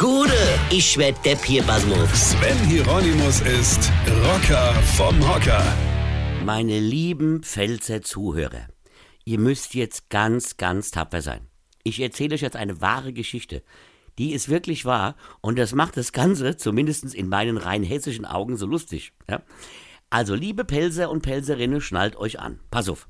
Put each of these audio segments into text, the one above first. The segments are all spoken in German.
Gude, ich werd Depp hier, Basmus. Sven Hieronymus ist Rocker vom Hocker. Meine lieben Pfälzer Zuhörer, ihr müsst jetzt ganz, ganz tapfer sein. Ich erzähle euch jetzt eine wahre Geschichte. Die ist wirklich wahr und das macht das Ganze, zumindest in meinen rein hessischen Augen, so lustig. Ja? Also, liebe Pelzer und Pelzerinnen, schnallt euch an. Pass auf.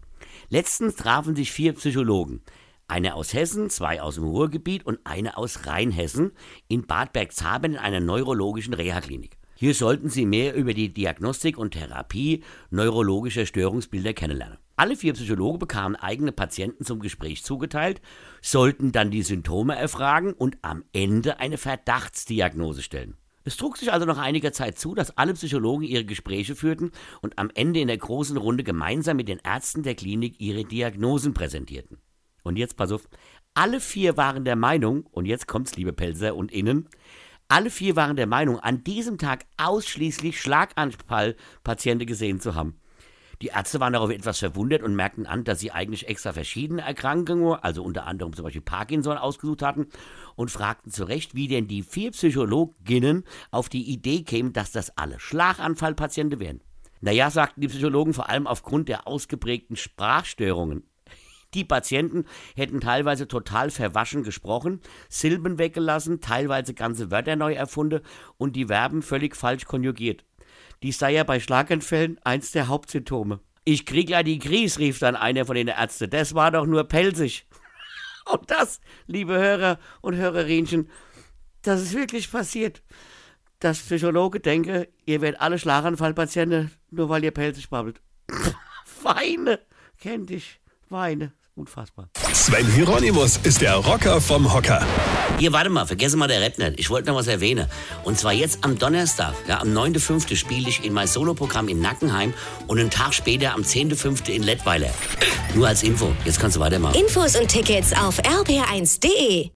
Letztens trafen sich vier Psychologen. Eine aus Hessen, zwei aus dem Ruhrgebiet und eine aus Rheinhessen in Bad Bergzabern in einer neurologischen Reha-Klinik. Hier sollten Sie mehr über die Diagnostik und Therapie neurologischer Störungsbilder kennenlernen. Alle vier Psychologen bekamen eigene Patienten zum Gespräch zugeteilt, sollten dann die Symptome erfragen und am Ende eine Verdachtsdiagnose stellen. Es trug sich also nach einiger Zeit zu, dass alle Psychologen ihre Gespräche führten und am Ende in der großen Runde gemeinsam mit den Ärzten der Klinik ihre Diagnosen präsentierten. Und jetzt pass auf, alle vier waren der Meinung, und jetzt kommt's, liebe Pelzer und Innen, alle vier waren der Meinung, an diesem Tag ausschließlich Schlaganfallpatienten gesehen zu haben. Die Ärzte waren darauf etwas verwundert und merkten an, dass sie eigentlich extra verschiedene Erkrankungen, also unter anderem zum Beispiel Parkinson, ausgesucht hatten und fragten zu Recht, wie denn die vier Psychologinnen auf die Idee kämen, dass das alle Schlaganfallpatienten wären. Naja, sagten die Psychologen, vor allem aufgrund der ausgeprägten Sprachstörungen. Die Patienten hätten teilweise total verwaschen gesprochen, Silben weggelassen, teilweise ganze Wörter neu erfunden und die Verben völlig falsch konjugiert. Dies sei ja bei Schlaganfällen eins der Hauptsymptome. Ich krieg ja die Kries, rief dann einer von den Ärzten. Das war doch nur pelzig. Und das, liebe Hörer und Hörerinchen, das ist wirklich passiert. Dass Psychologe denke, ihr werdet alle Schlaganfallpatienten, nur weil ihr pelzig babbelt. Weine, kenn dich, weine. Unfassbar. Sven Hieronymus ist der Rocker vom Hocker. Hier, warte mal, vergessen mal der Redner. Ich wollte noch was erwähnen. Und zwar jetzt am Donnerstag, ja, am 9.5. spiele ich in mein Soloprogramm in Nackenheim und einen Tag später am 10.5. in Lettweiler. Nur als Info. Jetzt kannst du weitermachen. Infos und Tickets auf rb1.de